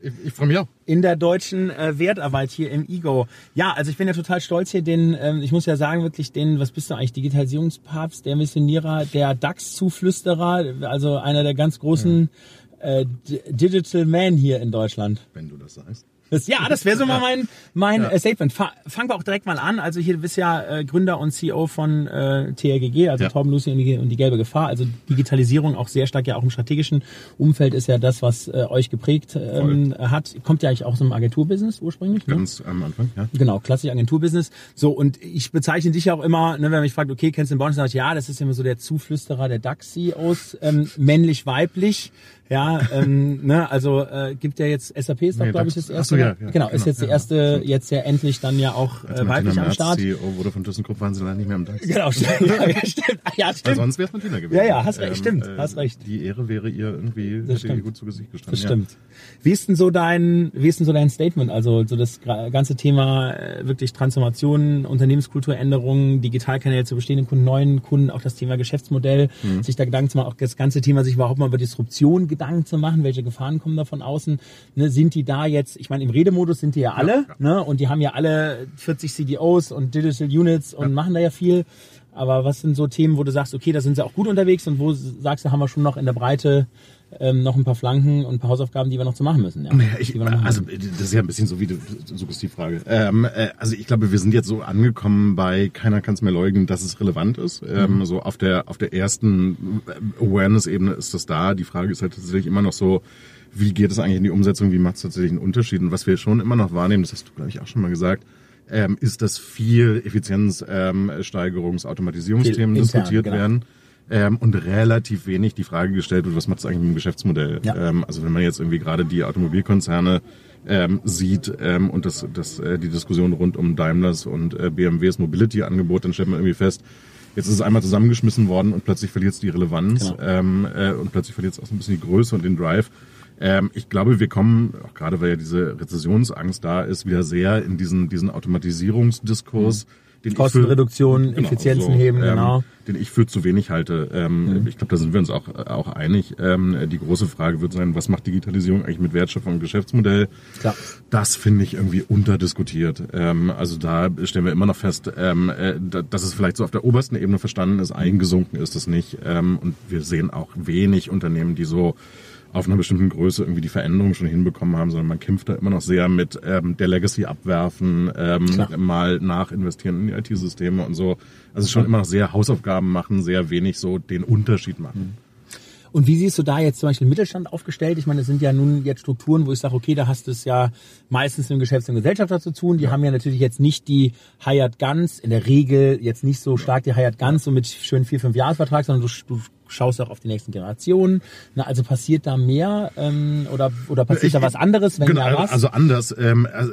Ich, ich freue mich auch. In der deutschen äh, Wertarbeit hier im IGO. Ja, also ich bin ja total stolz hier, den, ähm, ich muss ja sagen, wirklich den, was bist du eigentlich, Digitalisierungspapst, der Missionierer, der DAX-Zuflüsterer, also einer der ganz großen ja. äh, Digital Man hier in Deutschland. Wenn du das sagst. Ja, das wäre so mal mein, mein ja. Äh, Statement. Fangen wir auch direkt mal an. Also hier du bist ja äh, Gründer und CEO von äh, TRGG, also ja. Torben Lucy und die, und die gelbe Gefahr. Also Digitalisierung auch sehr stark ja auch im strategischen Umfeld ist ja das, was äh, euch geprägt ähm, hat. Kommt ja eigentlich auch aus einem Agenturbusiness ursprünglich. Ne? Ganz am Anfang, ja. Genau, klassisch Agenturbusiness. So, und ich bezeichne dich ja auch immer, ne, wenn man mich fragt, okay, kennst du den Bonus, sag ich, ja, das ist immer so der Zuflüsterer der DAX-CEOs, ähm, männlich, weiblich. Ja, ähm, ne, also äh, gibt ja jetzt SAP ist doch, nee, glaube ich, das erste. So, ja, ja, genau, genau, ist jetzt ja, die erste, jetzt ja endlich dann ja auch äh, weiblich am Start. CEO wurde von ThyssenKrupp waren sie leider nicht mehr am DAX. Genau, stimmt. ja, stimmt. Ja, stimmt. Weil sonst wäre es Martina gewesen. Ja, ja, hast recht, ähm, stimmt, äh, hast recht. Die Ehre wäre ihr irgendwie das hätte gut zu Gesicht gestanden. Das stimmt. Wie ist denn so dein, wie ist denn so dein Statement? Also so das ganze Thema äh, wirklich Transformation, Unternehmenskulturänderungen, Digitalkanäle zu bestehenden Kunden, neuen Kunden, auch das Thema Geschäftsmodell, mhm. sich da Gedanken zu machen, auch das ganze Thema sich überhaupt mal über Disruption Gedanken zu machen, welche Gefahren kommen da von außen? Ne, sind die da jetzt, ich meine, im Redemodus sind die ja alle, ja, ja. Ne, und die haben ja alle 40 CDOs und Digital Units und machen da ja viel. Aber was sind so Themen, wo du sagst, okay, da sind sie auch gut unterwegs und wo sagst du, haben wir schon noch in der Breite ähm, noch ein paar Flanken und ein paar Hausaufgaben, die wir noch zu machen müssen. Ja. Ich, also das ist ja ein bisschen so wie die Frage. Ähm, äh, also ich glaube, wir sind jetzt so angekommen bei keiner kann es mehr leugnen, dass es relevant ist. Ähm, mhm. So auf der auf der ersten Awareness-Ebene ist das da. Die Frage ist halt tatsächlich immer noch so, wie geht es eigentlich in die Umsetzung? Wie macht es tatsächlich einen Unterschied? Und was wir schon immer noch wahrnehmen, das hast du glaube ich auch schon mal gesagt. Ähm, ist, dass viel Effizienzsteigerungs-, ähm, diskutiert genau. werden ähm, und relativ wenig die Frage gestellt wird, was macht es eigentlich mit dem Geschäftsmodell? Ja. Ähm, also wenn man jetzt irgendwie gerade die Automobilkonzerne ähm, sieht ähm, und das, das, äh, die Diskussion rund um Daimlers und äh, BMWs Mobility-Angebot, dann stellt man irgendwie fest, jetzt ist es einmal zusammengeschmissen worden und plötzlich verliert es die Relevanz genau. ähm, äh, und plötzlich verliert es auch so ein bisschen die Größe und den Drive. Ähm, ich glaube, wir kommen, auch gerade weil ja diese Rezessionsangst da ist, wieder sehr in diesen, diesen Automatisierungsdiskurs. Mhm den Kostenreduktion, für, genau, Effizienzen so, heben, ähm, genau. Den ich für zu wenig halte. Ähm, mhm. Ich glaube, da sind wir uns auch, auch einig. Ähm, die große Frage wird sein, was macht Digitalisierung eigentlich mit Wertschöpfung und Geschäftsmodell? Klar. Das finde ich irgendwie unterdiskutiert. Ähm, also da stellen wir immer noch fest, ähm, äh, dass es vielleicht so auf der obersten Ebene verstanden ist, eingesunken ist es nicht. Ähm, und wir sehen auch wenig Unternehmen, die so auf einer bestimmten Größe irgendwie die Veränderung schon hinbekommen haben, sondern man kämpft da immer noch sehr mit ähm, der Legacy abwerfen, ähm, mal nachinvestieren in die IT-Systeme und so. Also schon immer noch sehr Hausaufgaben machen, sehr wenig so den Unterschied machen. Mhm. Und wie siehst du da jetzt zum Beispiel Mittelstand aufgestellt? Ich meine, es sind ja nun jetzt Strukturen, wo ich sage, okay, da hast du es ja meistens mit dem Geschäfts- und Gesellschafter zu tun. Die ja. haben ja natürlich jetzt nicht die Hired Guns, in der Regel jetzt nicht so stark die Hired Guns, so mit schön vier, fünf Jahresvertrag, sondern du, du schaust auch auf die nächsten Generationen. Na, also passiert da mehr ähm, oder oder passiert ich, da was anderes, wenn genau, ja was? Also anders. Ähm, also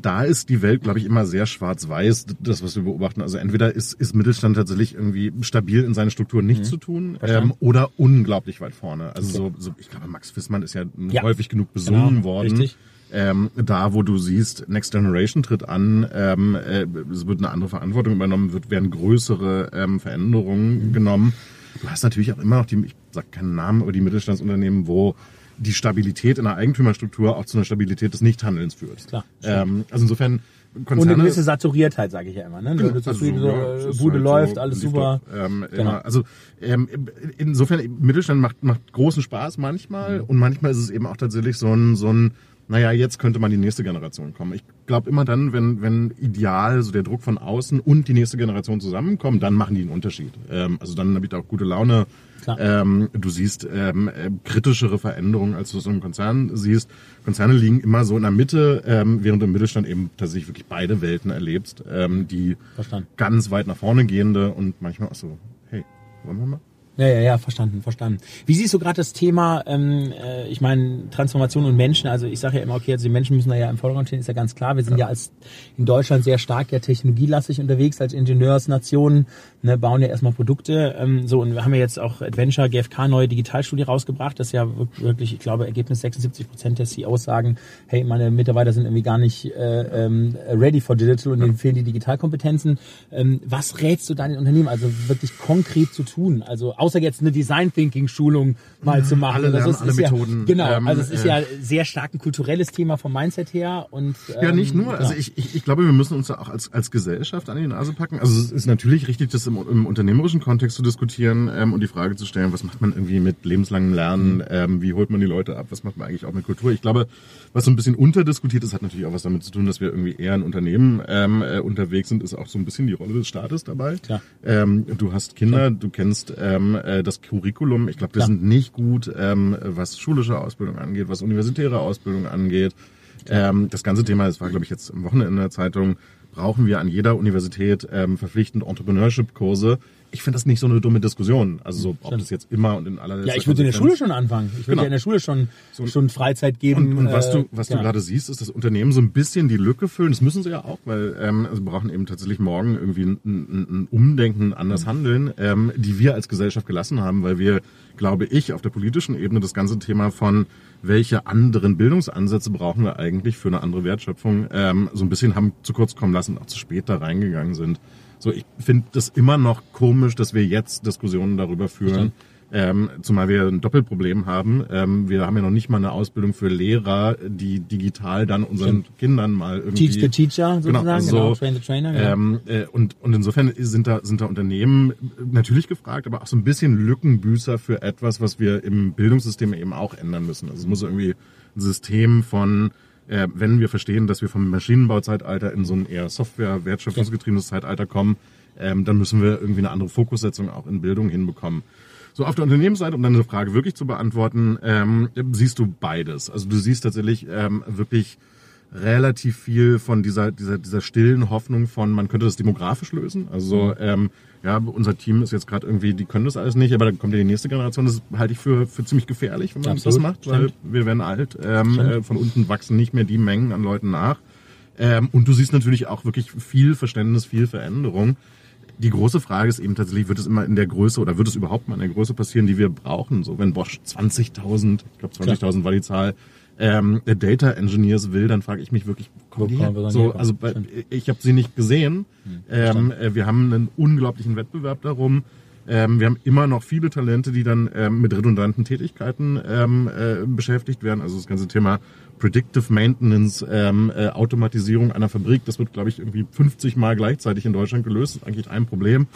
da ist die Welt, glaube ich, immer sehr schwarz-weiß. Das, was wir beobachten. Also entweder ist, ist Mittelstand tatsächlich irgendwie stabil in seinen Strukturen nichts mhm. zu tun ähm, oder unglaublich weit vorne. Also okay. so, so, ich glaube, Max Fissmann ist ja, ja. häufig genug besungen genau, worden. Richtig. Ähm, da, wo du siehst, Next Generation tritt an, ähm, äh, es wird eine andere Verantwortung übernommen, wird, werden größere ähm, Veränderungen mhm. genommen. Du hast natürlich auch immer noch die, ich sag keinen Namen, aber die Mittelstandsunternehmen, wo die Stabilität in der Eigentümerstruktur auch zu einer Stabilität des Nichthandelns führt. Klar. Ähm, also insofern Konzerne, und eine gewisse Saturiertheit, sage ich ja immer. Ne? Genau, also, so, ja, Bude halt läuft, so, alles super. Ähm, genau. Also ähm, insofern, Mittelstand macht, macht großen Spaß manchmal mhm. und manchmal ist es eben auch tatsächlich so ein, so ein naja, jetzt könnte man die nächste Generation kommen. Ich glaube immer dann, wenn, wenn ideal so der Druck von außen und die nächste Generation zusammenkommen, dann machen die einen Unterschied. Ähm, also dann habe ich auch gute Laune. Ähm, du siehst ähm, äh, kritischere Veränderungen, als du es im Konzern siehst. Konzerne liegen immer so in der Mitte, ähm, während du im Mittelstand eben tatsächlich wirklich beide Welten erlebst, ähm, die Verstanden. ganz weit nach vorne gehende und manchmal auch so, hey, wollen wir mal? Ja, ja, ja, verstanden, verstanden. Wie siehst du gerade das Thema, ähm, äh, ich meine, Transformation und Menschen, also ich sage ja immer, okay, also die Menschen müssen da ja im Vordergrund stehen, ist ja ganz klar. Wir sind ja, ja als in Deutschland sehr stark ja technologielastig unterwegs, als Ingenieursnation, ne, bauen ja erstmal Produkte. Ähm, so, und wir haben ja jetzt auch Adventure, GfK, neue Digitalstudie rausgebracht, das ist ja wirklich, ich glaube, Ergebnis 76 Prozent der CEOs sagen, hey, meine Mitarbeiter sind irgendwie gar nicht äh, ähm, ready for digital und denen fehlen die Digitalkompetenzen. Ähm, was rätst du deinen Unternehmen, also wirklich konkret zu tun? Also außer jetzt eine Design Thinking Schulung mal zu machen. Alle, lernen, ist, alle Methoden. Ja, genau, ähm, also es ist ja sehr stark ein kulturelles Thema vom Mindset her und ähm, ja nicht nur. Also ich, ich, ich glaube, wir müssen uns da auch als als Gesellschaft an die Nase packen. Also es ist natürlich richtig, das im, im unternehmerischen Kontext zu diskutieren ähm, und die Frage zu stellen, was macht man irgendwie mit lebenslangem Lernen? Mhm. Ähm, wie holt man die Leute ab? Was macht man eigentlich auch mit Kultur? Ich glaube, was so ein bisschen unterdiskutiert ist, hat natürlich auch was damit zu tun, dass wir irgendwie eher ein Unternehmen ähm, äh, unterwegs sind, ist auch so ein bisschen die Rolle des Staates dabei. Ja. Ähm, du hast Kinder, ja. du kennst ähm, äh, das Curriculum. Ich glaube, wir ja. sind nicht gut, ähm, was schulische Ausbildung angeht, was universitäre Ausbildung angeht. Ähm, das ganze Thema, das war, glaube ich, jetzt am Wochenende in der Zeitung, brauchen wir an jeder Universität ähm, verpflichtend Entrepreneurship-Kurse ich finde das nicht so eine dumme Diskussion. Also so, ob das jetzt immer und in aller Ja, ich würde in der Schule schon anfangen. Ich würde genau. ja in der Schule schon, so, schon Freizeit geben. Und, und was du, was ja. du gerade siehst, ist, dass Unternehmen so ein bisschen die Lücke füllen. Das müssen sie ja auch, weil ähm, also brauchen eben tatsächlich morgen irgendwie ein, ein, ein Umdenken, anders mhm. handeln, ähm, die wir als Gesellschaft gelassen haben, weil wir, glaube ich, auf der politischen Ebene das ganze Thema von welche anderen Bildungsansätze brauchen wir eigentlich für eine andere Wertschöpfung, ähm, so ein bisschen haben zu kurz kommen lassen, auch zu spät da reingegangen sind. So, ich finde das immer noch komisch, dass wir jetzt Diskussionen darüber führen. Ähm, zumal wir ein Doppelproblem haben. Ähm, wir haben ja noch nicht mal eine Ausbildung für Lehrer, die digital dann unseren Stimmt. Kindern mal irgendwie... Teach the Teacher genau, sozusagen, genau, genau Train the Trainer. Genau. Ähm, äh, und, und insofern sind da, sind da Unternehmen natürlich gefragt, aber auch so ein bisschen Lückenbüßer für etwas, was wir im Bildungssystem eben auch ändern müssen. Also es muss irgendwie ein System von äh, wenn wir verstehen, dass wir vom Maschinenbauzeitalter in so ein eher Software-wertschöpfungsgetriebenes Zeitalter kommen, ähm, dann müssen wir irgendwie eine andere Fokussetzung auch in Bildung hinbekommen. So, auf der Unternehmensseite, um deine Frage wirklich zu beantworten, ähm, siehst du beides. Also du siehst tatsächlich ähm, wirklich relativ viel von dieser, dieser, dieser stillen Hoffnung von, man könnte das demografisch lösen. Also mhm. ähm, ja, unser Team ist jetzt gerade irgendwie, die können das alles nicht, aber dann kommt ja die nächste Generation. Das halte ich für, für ziemlich gefährlich, wenn man Absolut. das macht, weil Stimmt. wir werden alt. Ähm, äh, von unten wachsen nicht mehr die Mengen an Leuten nach. Ähm, und du siehst natürlich auch wirklich viel Verständnis, viel Veränderung. Die große Frage ist eben tatsächlich, wird es immer in der Größe oder wird es überhaupt mal in der Größe passieren, die wir brauchen? So, wenn Bosch 20.000, ich glaube 20.000 war die Zahl, ähm, Data Engineers will, dann frage ich mich wirklich, kommen die her? So, also bei, ich habe sie nicht gesehen. Hm, ähm, äh, wir haben einen unglaublichen Wettbewerb darum. Ähm, wir haben immer noch viele Talente, die dann ähm, mit redundanten Tätigkeiten ähm, äh, beschäftigt werden. Also das ganze Thema Predictive Maintenance, ähm, äh, Automatisierung einer Fabrik, das wird, glaube ich, irgendwie 50 Mal gleichzeitig in Deutschland gelöst. Das ist eigentlich ein Problem.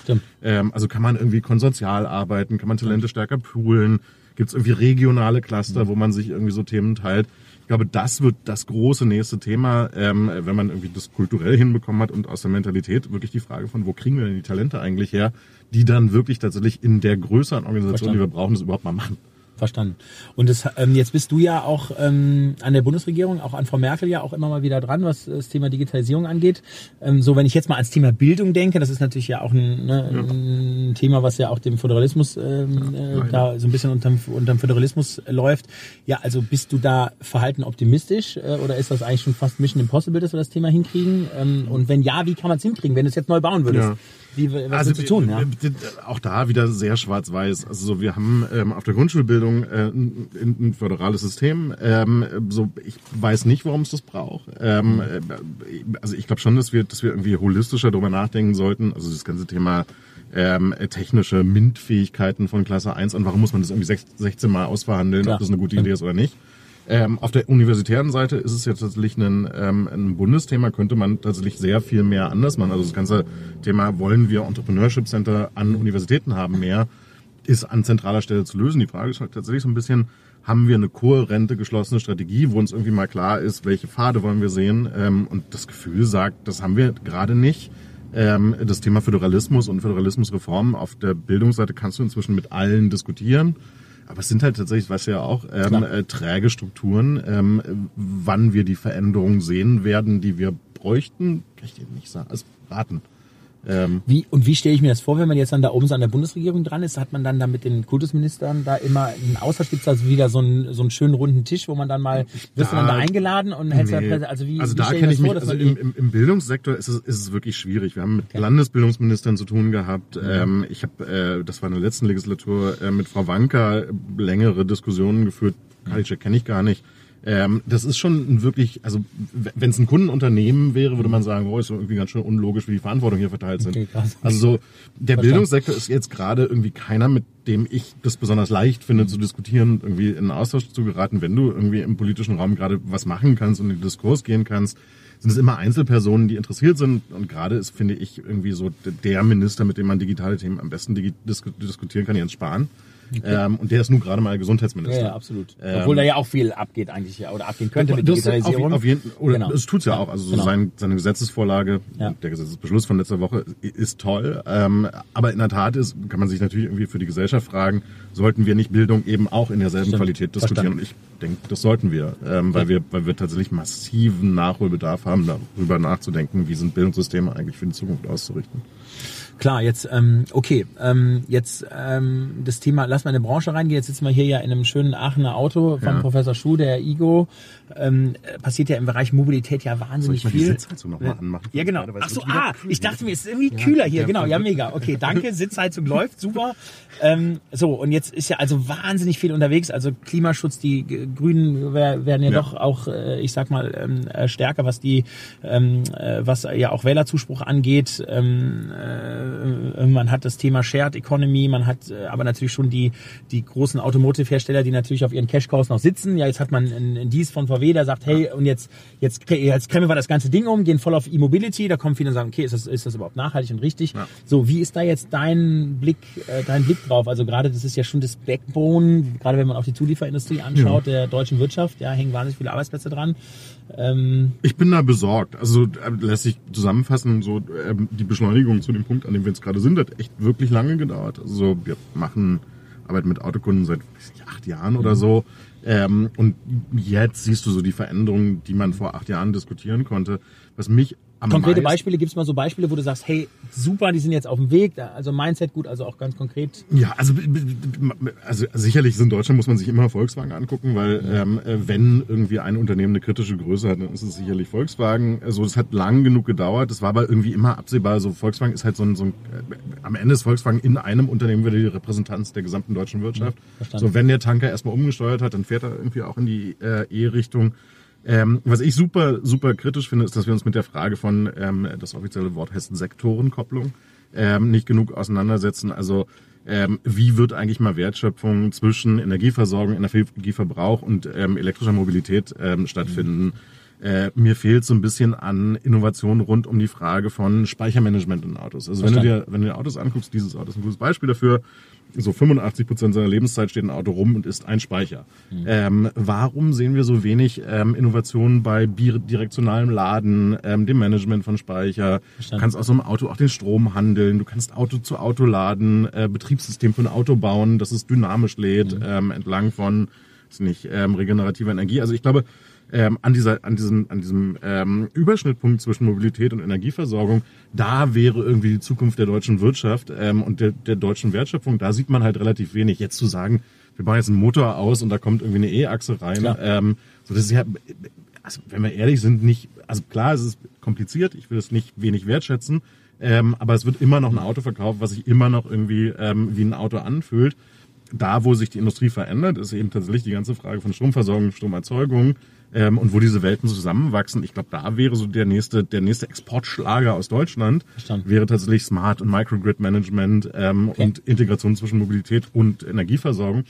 Ähm, also kann man irgendwie konsortial arbeiten, kann man Talente stärker poolen, Gibt es irgendwie regionale Cluster, wo man sich irgendwie so Themen teilt? Ich glaube, das wird das große nächste Thema, ähm, wenn man irgendwie das kulturell hinbekommen hat und aus der Mentalität wirklich die Frage von, wo kriegen wir denn die Talente eigentlich her, die dann wirklich tatsächlich in der größeren Organisation, Verstanden. die wir brauchen, das überhaupt mal machen. Verstanden. Und das, ähm, jetzt bist du ja auch ähm, an der Bundesregierung, auch an Frau Merkel ja auch immer mal wieder dran, was das Thema Digitalisierung angeht. Ähm, so, wenn ich jetzt mal ans Thema Bildung denke, das ist natürlich ja auch ein, ne, ja. ein Thema, was ja auch dem Föderalismus ähm, ja, äh, da so ein bisschen unterm, unterm Föderalismus äh, läuft. Ja, also bist du da verhalten optimistisch äh, oder ist das eigentlich schon fast Mission Impossible, dass wir das Thema hinkriegen? Ähm, und wenn ja, wie kann man es hinkriegen, wenn du es jetzt neu bauen würdest? Ja. Wie, was also, zu tun, ja? Auch da wieder sehr schwarz-weiß. Also so, wir haben ähm, auf der Grundschulbildung äh, ein, ein föderales System. Ähm, so, ich weiß nicht, warum es das braucht. Ähm, äh, also ich glaube schon, dass wir, dass wir irgendwie holistischer darüber nachdenken sollten. Also das ganze Thema ähm, technische MINT-Fähigkeiten von Klasse 1 an. Warum muss man das irgendwie 16 Mal ausverhandeln, Klar. ob das eine gute Idee ist oder nicht? Ähm, auf der universitären Seite ist es ja tatsächlich ein, ähm, ein Bundesthema, könnte man tatsächlich sehr viel mehr anders machen. Also das ganze Thema, wollen wir Entrepreneurship Center an Universitäten haben, mehr, ist an zentraler Stelle zu lösen. Die Frage ist halt tatsächlich so ein bisschen, haben wir eine kohärente, geschlossene Strategie, wo uns irgendwie mal klar ist, welche Pfade wollen wir sehen? Ähm, und das Gefühl sagt, das haben wir gerade nicht. Ähm, das Thema Föderalismus und Föderalismusreform auf der Bildungsseite kannst du inzwischen mit allen diskutieren. Aber es sind halt tatsächlich, was ja auch, ähm, äh, träge Strukturen. Ähm, wann wir die Veränderungen sehen werden, die wir bräuchten, kann ich dir nicht sagen. Also raten. Ähm, wie, und wie stelle ich mir das vor, wenn man jetzt dann da oben so an der Bundesregierung dran ist? Hat man dann da mit den Kultusministern da immer einen Austausch? Gibt es also wieder so einen, so einen schönen runden Tisch, wo man dann mal, wirst da, du dann da eingeladen und hältst nee. da, also wie, also wie da kenne ich mich, vor, also im, im, Bildungssektor ist es, ist es wirklich schwierig. Wir haben mit okay. Landesbildungsministern zu tun gehabt. Mhm. Ähm, ich habe, äh, das war in der letzten Legislatur, äh, mit Frau Wanka längere Diskussionen geführt. Karliczek kenne ich gar nicht. Ähm, das ist schon wirklich, also wenn es ein Kundenunternehmen wäre, würde man sagen, oh, ist irgendwie ganz schön unlogisch, wie die Verantwortung hier verteilt sind. Okay, also so, der Verstand. Bildungssektor ist jetzt gerade irgendwie keiner, mit dem ich das besonders leicht finde zu diskutieren, irgendwie in einen Austausch zu geraten, wenn du irgendwie im politischen Raum gerade was machen kannst und in den Diskurs gehen kannst sind es immer Einzelpersonen, die interessiert sind. Und gerade ist, finde ich, irgendwie so der Minister, mit dem man digitale Themen am besten diskutieren kann, Jens Spahn. Ähm, und der ist nun gerade mal Gesundheitsminister. Ja, ja absolut. Ähm, Obwohl da ja auch viel abgeht eigentlich ja, oder abgehen könnte mit Digitalisierung. Auf, auf jeden, oder genau. es tut's ja, auch. Also genau. sein, seine Gesetzesvorlage, ja. der Gesetzesbeschluss von letzter Woche ist toll. Ähm, aber in der Tat ist, kann man sich natürlich irgendwie für die Gesellschaft fragen, sollten wir nicht Bildung eben auch in derselben Stimmt. Qualität diskutieren? Verstanden. Und ich denke, das sollten wir, ähm, weil wir, weil wir tatsächlich massiven Nachholbedarf haben, darüber nachzudenken, wie sind Bildungssysteme eigentlich für die Zukunft auszurichten. Klar, jetzt, ähm, okay, ähm, jetzt ähm, das Thema, lass mal in eine Branche reingehen. Jetzt sitzen wir hier ja in einem schönen Aachener Auto von ja. Professor Schuh, der Igo. Ähm, passiert ja im Bereich Mobilität ja wahnsinnig Soll ich mal viel. Die Sitzheizung noch mal anmachen? Ja, genau. Ach so, ah, ich dachte mir, es ist irgendwie kühler hier. Genau, ja, mega. Okay, danke. Sitzheizung läuft, super. Ähm, so, und jetzt ist ja also wahnsinnig viel unterwegs. Also Klimaschutz, die Grünen werden ja, ja. doch auch, äh, ich sag mal, ähm, äh, stärker, was die, ähm, äh, was ja auch Wählerzuspruch angeht. Ähm, äh, man hat das Thema Shared Economy, man hat äh, aber natürlich schon die, die großen Automotive-Hersteller, die natürlich auf ihren Cash-Cows noch sitzen. Ja, jetzt hat man ein, ein dies von VW, der sagt, hey, und jetzt, jetzt, jetzt kremmen wir das ganze Ding um, gehen voll auf E-Mobility. Da kommen viele und sagen, okay, ist das, ist das überhaupt nachhaltig und richtig? Ja. So, wie ist da jetzt dein Blick, äh, dein Blick drauf. Also gerade das ist ja schon das Backbone, gerade wenn man auf die Zulieferindustrie anschaut, ja. der deutschen Wirtschaft, ja, hängen wahnsinnig viele Arbeitsplätze dran. Ähm ich bin da besorgt. Also äh, lässt sich zusammenfassen, so ähm, die Beschleunigung zu dem Punkt, an dem wir jetzt gerade sind, hat echt wirklich lange gedauert. Also wir machen Arbeit mit Autokunden seit acht Jahren oder so. Ähm, und jetzt siehst du so die Veränderungen, die man vor acht Jahren diskutieren konnte. Was mich Konkrete Beispiele, gibt es mal so Beispiele, wo du sagst, hey, super, die sind jetzt auf dem Weg, also Mindset gut, also auch ganz konkret. Ja, also, also sicherlich in Deutschland muss man sich immer Volkswagen angucken, weil ähm, wenn irgendwie ein Unternehmen eine kritische Größe hat, dann ist es sicherlich Volkswagen. Also das hat lang genug gedauert, das war aber irgendwie immer absehbar. So Volkswagen ist halt so ein, so ein äh, am Ende ist Volkswagen in einem Unternehmen wieder die Repräsentanz der gesamten deutschen Wirtschaft. Ja, so wenn der Tanker erstmal umgesteuert hat, dann fährt er irgendwie auch in die äh, E-Richtung. Ähm, was ich super, super kritisch finde, ist, dass wir uns mit der Frage von, ähm, das offizielle Wort heißt Sektorenkopplung, ähm, nicht genug auseinandersetzen. Also ähm, wie wird eigentlich mal Wertschöpfung zwischen Energieversorgung, Energieverbrauch und ähm, elektrischer Mobilität ähm, stattfinden? Mhm. Äh, mir fehlt so ein bisschen an Innovation rund um die Frage von Speichermanagement in Autos. Also wenn du dir, wenn du dir Autos anguckst, dieses Auto ist ein gutes Beispiel dafür so 85 Prozent seiner Lebenszeit steht ein Auto rum und ist ein Speicher. Mhm. Ähm, warum sehen wir so wenig ähm, Innovationen bei bidirektionalem Laden, ähm, dem Management von Speicher? Verstanden. Du kannst aus so einem Auto auch den Strom handeln, du kannst Auto zu Auto laden, äh, Betriebssystem für ein Auto bauen, dass es dynamisch lädt, mhm. ähm, entlang von nicht ähm, regenerativer Energie. Also ich glaube, ähm, an dieser, an diesem, an diesem ähm, Überschnittpunkt zwischen Mobilität und Energieversorgung, da wäre irgendwie die Zukunft der deutschen Wirtschaft ähm, und der, der deutschen Wertschöpfung. Da sieht man halt relativ wenig. Jetzt zu sagen, wir bauen jetzt einen Motor aus und da kommt irgendwie eine E-Achse rein. Ähm, so das ist ja, also wenn wir ehrlich sind, nicht, also klar, es ist kompliziert. Ich will es nicht wenig wertschätzen. Ähm, aber es wird immer noch ein Auto verkauft, was sich immer noch irgendwie ähm, wie ein Auto anfühlt. Da, wo sich die Industrie verändert, ist eben tatsächlich die ganze Frage von Stromversorgung, Stromerzeugung, ähm, und wo diese Welten zusammenwachsen. Ich glaube, da wäre so der nächste, der nächste Exportschlager aus Deutschland Verstanden. wäre tatsächlich Smart und Microgrid Management ähm, okay. und Integration zwischen Mobilität und Energieversorgung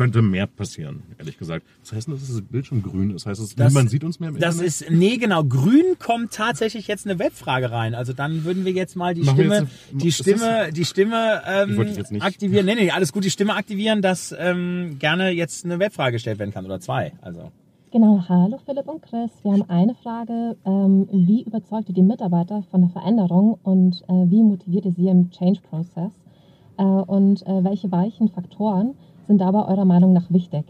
könnte mehr passieren, ehrlich gesagt. Das heißt, dass das Bildschirm grün ist. Das heißt, das, man sieht uns mehr im Das Internet? ist, nee, genau. Grün kommt tatsächlich jetzt eine Webfrage rein. Also dann würden wir jetzt mal die Machen Stimme, eine, die Stimme, die Stimme ähm, aktivieren. Nee, nee, alles gut, die Stimme aktivieren, dass ähm, gerne jetzt eine Webfrage gestellt werden kann oder zwei. Also. Genau, hallo Philipp und Chris. Wir haben eine Frage. Ähm, wie überzeugt ihr die Mitarbeiter von der Veränderung und äh, wie motiviert ihr sie im Change-Prozess? Äh, und äh, welche weichen Faktoren sind dabei eurer Meinung nach wichtig?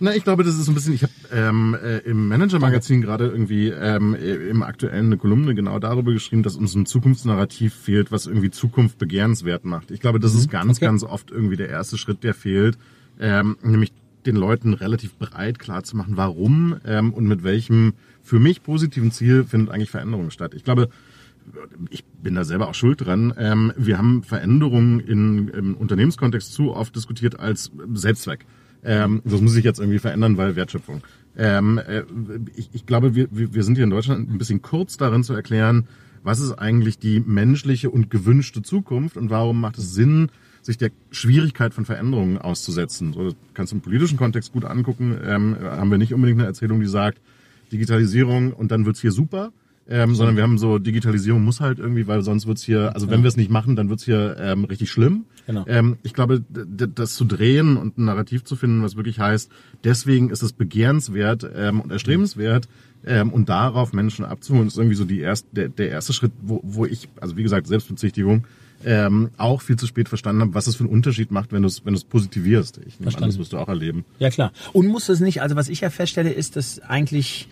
Na, ich glaube, das ist ein bisschen, ich habe ähm, äh, im Manager-Magazin gerade irgendwie ähm, äh, im aktuellen eine Kolumne genau darüber geschrieben, dass uns ein Zukunftsnarrativ fehlt, was irgendwie Zukunft begehrenswert macht. Ich glaube, das ist ganz, okay. ganz oft irgendwie der erste Schritt, der fehlt, ähm, nämlich den Leuten relativ breit klar zu machen, warum ähm, und mit welchem für mich positiven Ziel findet eigentlich Veränderung statt. Ich glaube, ich bin da selber auch schuld dran. Ähm, wir haben Veränderungen in, im Unternehmenskontext zu oft diskutiert als Selbstzweck. Ähm, das muss sich jetzt irgendwie verändern, weil Wertschöpfung. Ähm, äh, ich, ich glaube, wir, wir wir sind hier in Deutschland ein bisschen kurz darin zu erklären, was ist eigentlich die menschliche und gewünschte Zukunft und warum macht es Sinn, sich der Schwierigkeit von Veränderungen auszusetzen. So, das kannst du im politischen Kontext gut angucken. Ähm, haben wir nicht unbedingt eine Erzählung, die sagt, Digitalisierung und dann wird's hier super, ähm, sondern wir haben so, Digitalisierung muss halt irgendwie, weil sonst wird's hier, also wenn wir es nicht machen, dann wird's hier ähm, richtig schlimm. Genau. Ähm, ich glaube, das zu drehen und ein Narrativ zu finden, was wirklich heißt, deswegen ist es begehrenswert ähm, und erstrebenswert ähm, und darauf Menschen abzuholen, ist irgendwie so die erst, der, der erste Schritt, wo, wo ich, also wie gesagt, Selbstbezichtigung, ähm, auch viel zu spät verstanden habe, was es für einen Unterschied macht, wenn du es wenn du's positivierst. Ich nehme an, das wirst du auch erleben. Ja klar. Und muss es nicht, also was ich ja feststelle, ist, dass eigentlich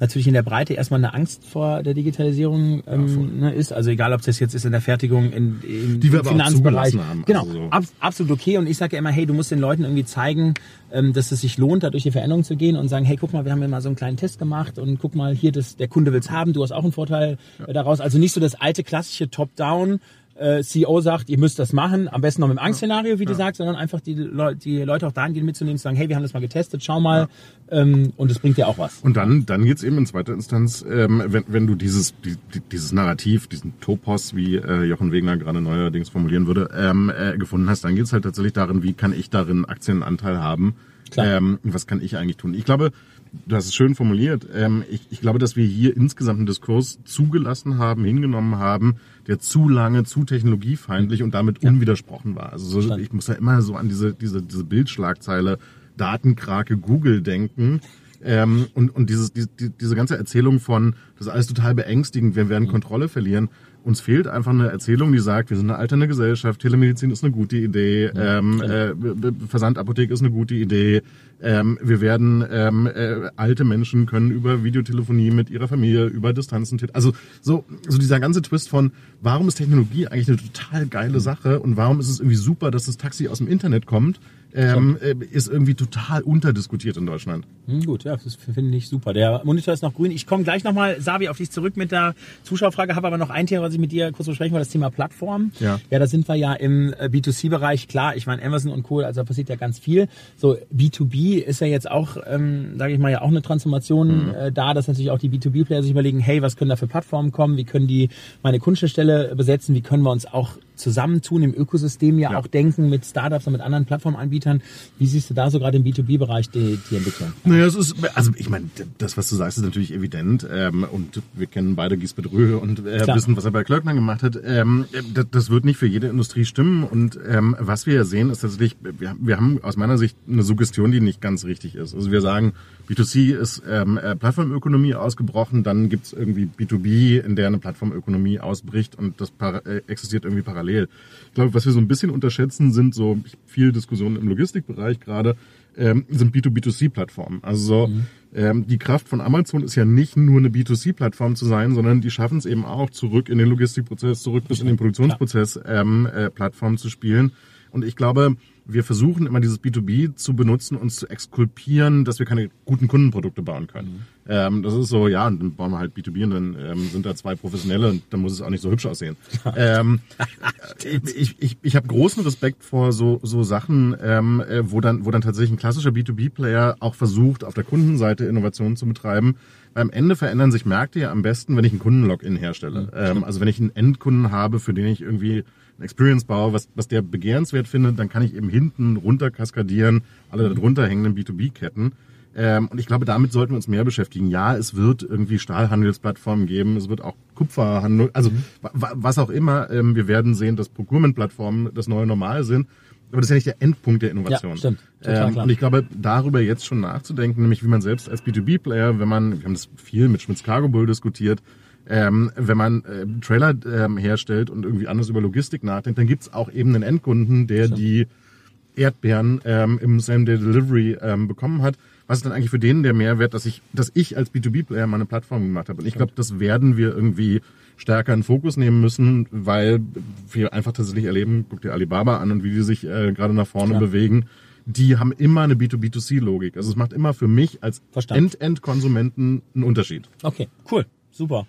natürlich in der Breite erstmal eine Angst vor der Digitalisierung ähm, ne, ist. Also egal, ob das jetzt ist in der Fertigung, in, in, Die wir im aber auch Finanzbereich. zugelassen haben. Genau, Also so. ab, absolut okay. Und ich sage ja immer, hey, du musst den Leuten irgendwie zeigen, ähm, dass es sich lohnt, da durch die Veränderung zu gehen und sagen, hey, guck mal, wir haben ja mal so einen kleinen Test gemacht und guck mal, hier, das, der Kunde will's haben, du hast auch einen Vorteil äh, daraus. Also nicht so das alte klassische Top-Down, äh, CEO sagt, ihr müsst das machen, am besten noch mit dem Angstszenario, wie du sagst, sondern einfach die, Leu die Leute auch dahingehend mitzunehmen, zu sagen, hey, wir haben das mal getestet, schau mal, ähm, und es bringt dir auch was. Und dann, dann geht's eben in zweiter Instanz, ähm, wenn, wenn du dieses, die, die, dieses Narrativ, diesen Topos, wie äh, Jochen Wegner gerade neuerdings formulieren würde, ähm, äh, gefunden hast, dann geht's halt tatsächlich darin, wie kann ich darin Aktienanteil haben? Klar. Ähm, was kann ich eigentlich tun? Ich glaube, du hast es schön formuliert. Ähm, ich, ich glaube, dass wir hier insgesamt einen Diskurs zugelassen haben, hingenommen haben, der zu lange, zu technologiefeindlich und damit unwidersprochen war. Also so, ich muss ja immer so an diese, diese, diese Bildschlagzeile Datenkrake Google denken. Ähm, und und dieses, die, die, diese ganze Erzählung von, das ist alles total beängstigend, wir werden Kontrolle verlieren. Uns fehlt einfach eine Erzählung, die sagt, wir sind eine alternde Gesellschaft, Telemedizin ist eine gute Idee, ähm, äh, B- B- Versandapothek ist eine gute Idee, ähm, wir werden, ähm, äh, alte Menschen können über Videotelefonie mit ihrer Familie, über Distanzen, also so, so dieser ganze Twist von, warum ist Technologie eigentlich eine total geile Sache und warum ist es irgendwie super, dass das Taxi aus dem Internet kommt, ähm, äh, ist irgendwie total unterdiskutiert in Deutschland. Hm, gut, ja, das finde ich super. Der Monitor ist noch grün. Ich komme gleich nochmal, Sabi, auf dich zurück mit der Zuschauerfrage, habe aber noch ein Thema, was ich mit dir kurz besprechen wollte, das Thema Plattform. Ja. Ja, da sind wir ja im äh, B2C-Bereich. Klar, ich meine Amazon und Co., also da passiert ja ganz viel. So, B2B ist ja jetzt auch, ähm, sage ich mal, ja auch eine Transformation äh, da, dass natürlich auch die B2B-Player sich überlegen, hey, was können da für Plattformen kommen? Wie können die meine Kundenstelle besetzen? Wie können wir uns auch zusammentun im Ökosystem ja, Ja. auch denken mit Startups und mit anderen Plattformanbietern? Wie siehst du da so gerade im B2B-Bereich die, die Entwicklung? Naja, es ist, also ich meine, das, was du sagst, ist natürlich evident. Ähm, und wir kennen beide Gisbert Röhe und äh, wissen, was er bei Klöckner gemacht hat. Ähm, das, das wird nicht für jede Industrie stimmen. Und ähm, was wir ja sehen, ist tatsächlich, wir, wir haben aus meiner Sicht eine Suggestion, die nicht ganz richtig ist. Also wir sagen, B2C ist ähm, äh, Plattformökonomie ausgebrochen, dann gibt's irgendwie B2B, in der eine Plattformökonomie ausbricht und das äh, existiert irgendwie parallel. Ich glaube, was wir so ein bisschen unterschätzen, sind so viel Diskussionen im Logistikbereich gerade, ähm, sind B2B2C-Plattformen. Also so, ähm, die Kraft von Amazon ist ja nicht nur eine B2C-Plattform zu sein, sondern die schaffen es eben auch zurück in den Logistikprozess, zurück bis in den Produktionsprozess ähm, äh, Plattformen zu spielen. Und ich glaube, wir versuchen immer dieses B2B zu benutzen, uns zu exkulpieren, dass wir keine guten Kundenprodukte bauen können. Ähm, das ist so, ja, und dann bauen wir halt B2B und dann ähm, sind da zwei Professionelle und dann muss es auch nicht so hübsch aussehen. ähm, ich ich, ich habe großen Respekt vor so, so Sachen, ähm, äh, wo, dann, wo dann tatsächlich ein klassischer B2B-Player auch versucht, auf der Kundenseite Innovationen zu betreiben. Am Ende verändern sich Märkte ja am besten, wenn ich einen Kunden-Login herstelle. Ähm, also wenn ich einen Endkunden habe, für den ich irgendwie ein Experience baue, was, was der begehrenswert findet, dann kann ich eben hinten runter kaskadieren, alle darunter hängenden B2B-Ketten. Ähm, und ich glaube, damit sollten wir uns mehr beschäftigen. Ja, es wird irgendwie Stahlhandelsplattformen geben, es wird auch Kupferhandel, also wa- was auch immer. Ähm, wir werden sehen, dass Procurement-Plattformen das neue Normal sind. Aber das ist ja nicht der Endpunkt der Innovation. Ja, stimmt. Total Ähm, und ich glaube, darüber jetzt schon nachzudenken, nämlich wie man selbst als B2B-Player, wenn man, wir haben das viel mit Schmitz Cargo Bull diskutiert, ähm, wenn man äh, Trailer ähm, herstellt und irgendwie anders über Logistik nachdenkt, dann gibt's auch eben einen Endkunden, der die Erdbeeren ähm, im Same-Day-Delivery ähm, bekommen hat. was ist dann eigentlich für den der Mehrwert, dass ich, dass ich als B2B-Player meine Plattform gemacht habe. Und ich glaube, das werden wir irgendwie stärker in Fokus nehmen müssen, weil wir einfach tatsächlich erleben, guck dir Alibaba an und wie die sich äh, gerade nach vorne Klar. bewegen. Die haben immer eine B2B2C-Logik. Also es macht immer für mich als. End-End-Konsumenten einen Unterschied. Okay, cool, super.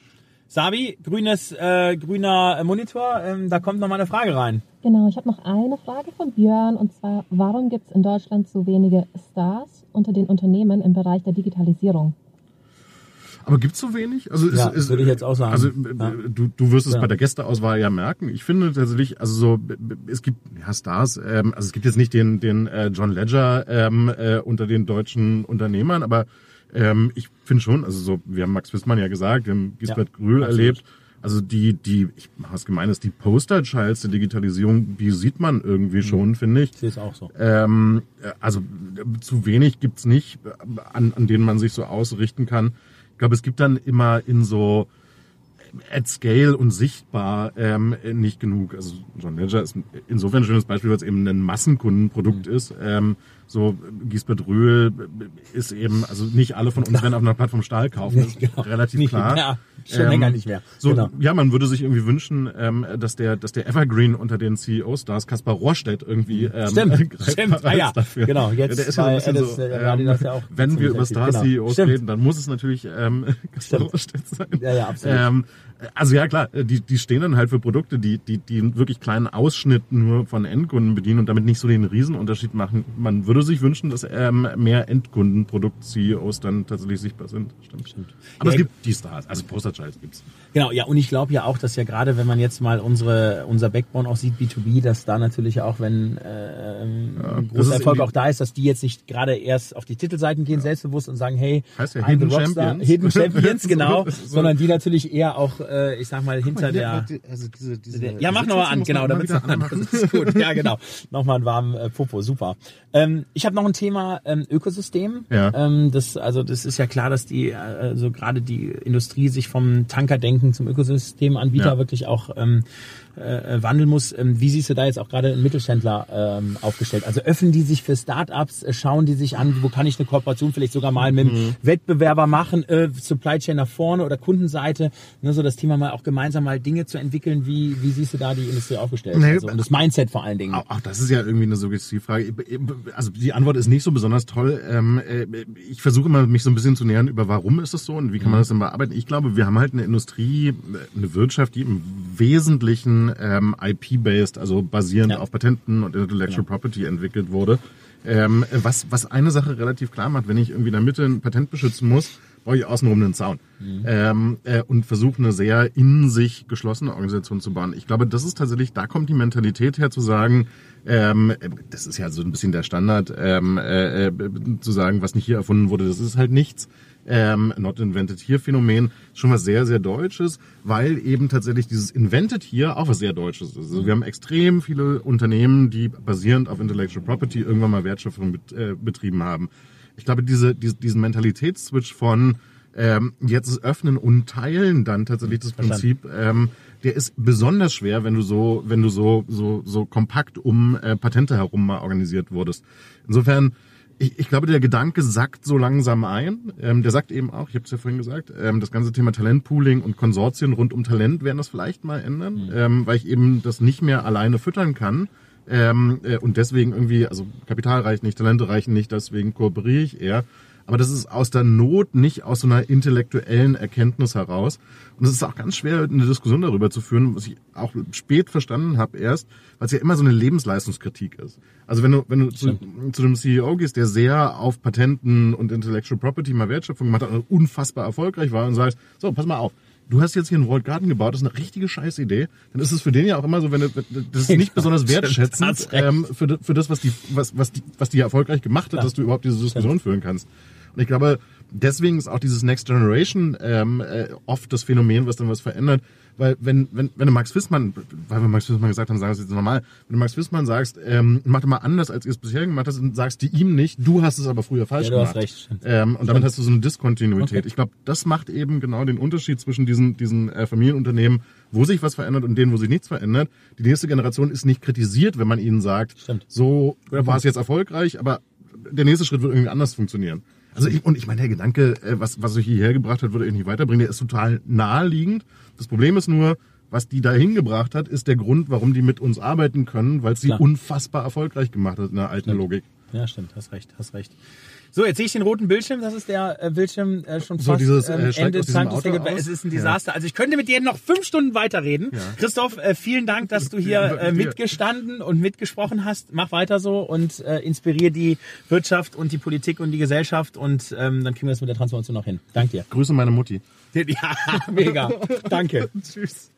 Sabi, grünes, äh, grüner Monitor, ähm, da kommt noch mal eine Frage rein. Genau, ich habe noch eine Frage von Björn und zwar, warum gibt es in Deutschland so wenige Stars unter den Unternehmen im Bereich der Digitalisierung? Aber gibt's so wenig? Also Ja, würde ich jetzt auch sagen. Also äh, Ja. du, du wirst es Ja. bei der Gästeauswahl ja merken. Ich finde tatsächlich, also so es gibt ja Stars, ähm, also es gibt jetzt nicht den den äh, John Ledger ähm, äh, unter den deutschen Unternehmern, aber ähm, ich finde schon, also so wir haben Max Wissmann ja gesagt, wir haben Gisbert Ja, Grühl absolut. erlebt. Also die, die, ich was gemeines, die Posterchilds der Digitalisierung, die sieht man Mhm. irgendwie schon, finde ich. Ich sehe es auch so. Ähm, äh, also äh, zu wenig gibt's nicht, an, an denen man sich so ausrichten kann. Ich glaube, es gibt dann immer in so at scale und sichtbar ähm, äh, nicht genug. Also John Ledger ist insofern ein schönes Beispiel, weil es eben ein Massenkundenprodukt Mhm. ist. Ähm, so äh, Gisbert Röhl äh, ist eben, also nicht alle von uns werden auf einer Plattform Stahl kaufen, ist Genau. relativ Nicht klar. mehr. Schon Ähm, länger nicht mehr. So, Genau. ja, man würde sich irgendwie wünschen, ähm, dass der, dass der Evergreen unter den CEO-Stars, Kaspar Rohrstedt, irgendwie ähm, Stimmt, greifbar stimmt. Ah ja, dafür. genau, jetzt der ist ja ein Alice, so, äh, ähm, ja auch wenn wir über. Genau. Star-CEOs Stimmt. reden, dann muss es natürlich ähm, Kaspar. Rohrstedt sein. Ja, ja, absolut. Ähm, also ja klar, die, die stehen dann halt für Produkte, die, die, die einen wirklich kleinen Ausschnitt nur von Endkunden bedienen und damit nicht so den Riesenunterschied machen. Man würde sich wünschen, dass ähm, mehr Endkundenprodukt-CEOs dann tatsächlich sichtbar sind. Stimmt. Stimmt. Aber Ja, es gibt die Stars, also Posterchild gibt's. Genau, ja, und ich glaube ja auch, dass ja gerade, wenn man jetzt mal unsere unser Backbone auch sieht, B2B, dass da natürlich auch, wenn äh, ähm, ein das großer Erfolg auch da ist, dass die jetzt nicht gerade erst auf die Titelseiten gehen, selbstbewusst und sagen, hey, Heißt ja I'm Hidden the Rockstar, Champions. Hidden Champions, genau, so. sondern die natürlich eher auch, äh, ich sag mal, hinter der... also diese, diese, Ja, mach nochmal an, genau, damit das ist gut. Ja, genau. Nochmal einen warmen äh, Popo, super. Ähm, ich habe noch ein Thema ähm, Ökosystem. Ja. Ähm, das, also das ist ja klar, dass die, also gerade die Industrie sich vom Tankerdenken zum Ökosystemanbieter Ja. wirklich auch ähm, äh, wandeln muss. Ähm, wie siehst du da jetzt auch gerade einen Mittelständler ähm, aufgestellt? Also öffnen die sich für Startups, äh, schauen die sich an, wo kann ich eine Kooperation vielleicht sogar mal mit dem Wettbewerber machen, äh, Supply Chain nach vorne oder Kundenseite, ne, so das Thema mal auch gemeinsam mal Dinge zu entwickeln. Wie, wie siehst du da die Industrie aufgestellt? Nee, also, und das Mindset vor allen Dingen. Auch, das ist ja irgendwie eine Suggestivfrage. Also die Antwort ist nicht so besonders toll. Ähm, äh, ich versuche immer, mich so ein bisschen zu nähern über, warum ist das so und wie kann man Mhm. das denn bearbeiten. Ich glaube, wir haben halt eine Industrie, äh, eine Wirtschaft, die im Wesentlichen ähm, IP-based, also basierend Ja. auf Patenten und Intellectual Property entwickelt wurde. Ähm, was, was eine Sache relativ klar macht, wenn ich irgendwie in der Mitte ein Patent beschützen muss, brauche ich außenrum einen Zaun. Ähm, äh, und versuche eine sehr in sich geschlossene Organisation zu bauen. Ich glaube, das ist tatsächlich, da kommt die Mentalität her zu sagen, ähm, äh, das ist ja so ein bisschen der Standard, ähm, äh, äh, zu sagen, was nicht hier erfunden wurde, das ist halt nichts. Ähm, Not Invented Here Phänomen schon was sehr, sehr Deutsches, weil eben tatsächlich dieses Invented Here auch was sehr Deutsches ist. Also wir haben extrem viele Unternehmen, die basierend auf Intellectual Property irgendwann mal Wertschöpfung bet, äh, betrieben haben. Ich glaube, diese, diese, diesen Mentalitätsswitch von ähm, jetzt ist öffnen und teilen dann tatsächlich das Prinzip, ähm, der ist besonders schwer, wenn du so, wenn du so, so, so kompakt um äh, Patente herum mal organisiert wurdest. Insofern, ich, ich glaube, der Gedanke sackt so langsam ein. Ähm, der sagt eben auch, ich habe es ja vorhin gesagt, ähm, das ganze Thema Talentpooling und Konsortien rund um Talent werden das vielleicht mal ändern, ähm, weil ich eben das nicht mehr alleine füttern kann. Ähm, äh, und deswegen irgendwie, also Kapital reicht nicht, Talente reichen nicht, deswegen kooperiere ich eher. Aber das ist aus der Not, nicht aus so einer intellektuellen Erkenntnis heraus. Und es ist auch ganz schwer, eine Diskussion darüber zu führen, was ich auch spät verstanden habe erst, weil es ja immer so eine Lebensleistungskritik ist. Also wenn du, wenn du zu, zu einem CEO gehst, der sehr auf Patenten und Intellectual Property mal Wertschöpfung gemacht hat und unfassbar erfolgreich war und sagst, so, pass mal auf, du hast jetzt hier einen World Garden gebaut, das ist eine richtige Scheißidee, dann ist es für den ja auch immer so, wenn du, das ist nicht besonders Stimmt, wertschätzend ähm, für, für das, was die, was, was die, was die erfolgreich gemacht hat, Ja. dass du überhaupt diese Diskussion führen kannst. Und ich glaube, deswegen ist auch dieses Next Generation ähm, äh, oft das Phänomen, was dann was verändert. Weil wenn, wenn, wenn du Max Wissmann, weil wir Max Wissmann gesagt haben, sagen wir es jetzt normal, wenn du Max Wissmann sagst, ähm, mach doch mal anders, als ihr es bisher gemacht hast, und sagst du ihm nicht, du hast es aber früher falsch Ja, du hast gemacht. recht, stimmt. Ähm, und damit hast du so eine Diskontinuität. Okay. Ich glaube, das macht eben genau den Unterschied zwischen diesen, diesen äh, Familienunternehmen, wo sich was verändert und denen, wo sich nichts verändert. Die nächste Generation ist nicht kritisiert, wenn man ihnen sagt, Stimmt. so war es jetzt erfolgreich, aber der nächste Schritt wird irgendwie anders funktionieren. Also ich, und ich meine, der Gedanke, äh, was, was euch hierher gebracht hat, würde euch nicht weiterbringen, der ist total naheliegend. Das Problem ist nur, was die da hingebracht hat, ist der Grund, warum die mit uns arbeiten können, weil es sie unfassbar erfolgreich gemacht hat in der alten Logik. Ja, stimmt, hast recht, hast recht. So, jetzt sehe ich den roten Bildschirm. Das ist der äh, Bildschirm äh, schon So, fast dieses, äh, steigt Ende. Es ist ein Desaster. Also ich könnte mit dir noch fünf Stunden weiterreden. Christoph, äh, vielen Dank, dass du hier Ja, äh, mitgestanden und mitgesprochen hast. Mach weiter so und äh, inspiriere die Wirtschaft und die Politik und die Gesellschaft und ähm, dann kriegen wir das mit der Transformation noch hin. Dank dir. Grüße meine Mutti. Ja, mega. Danke. Tschüss.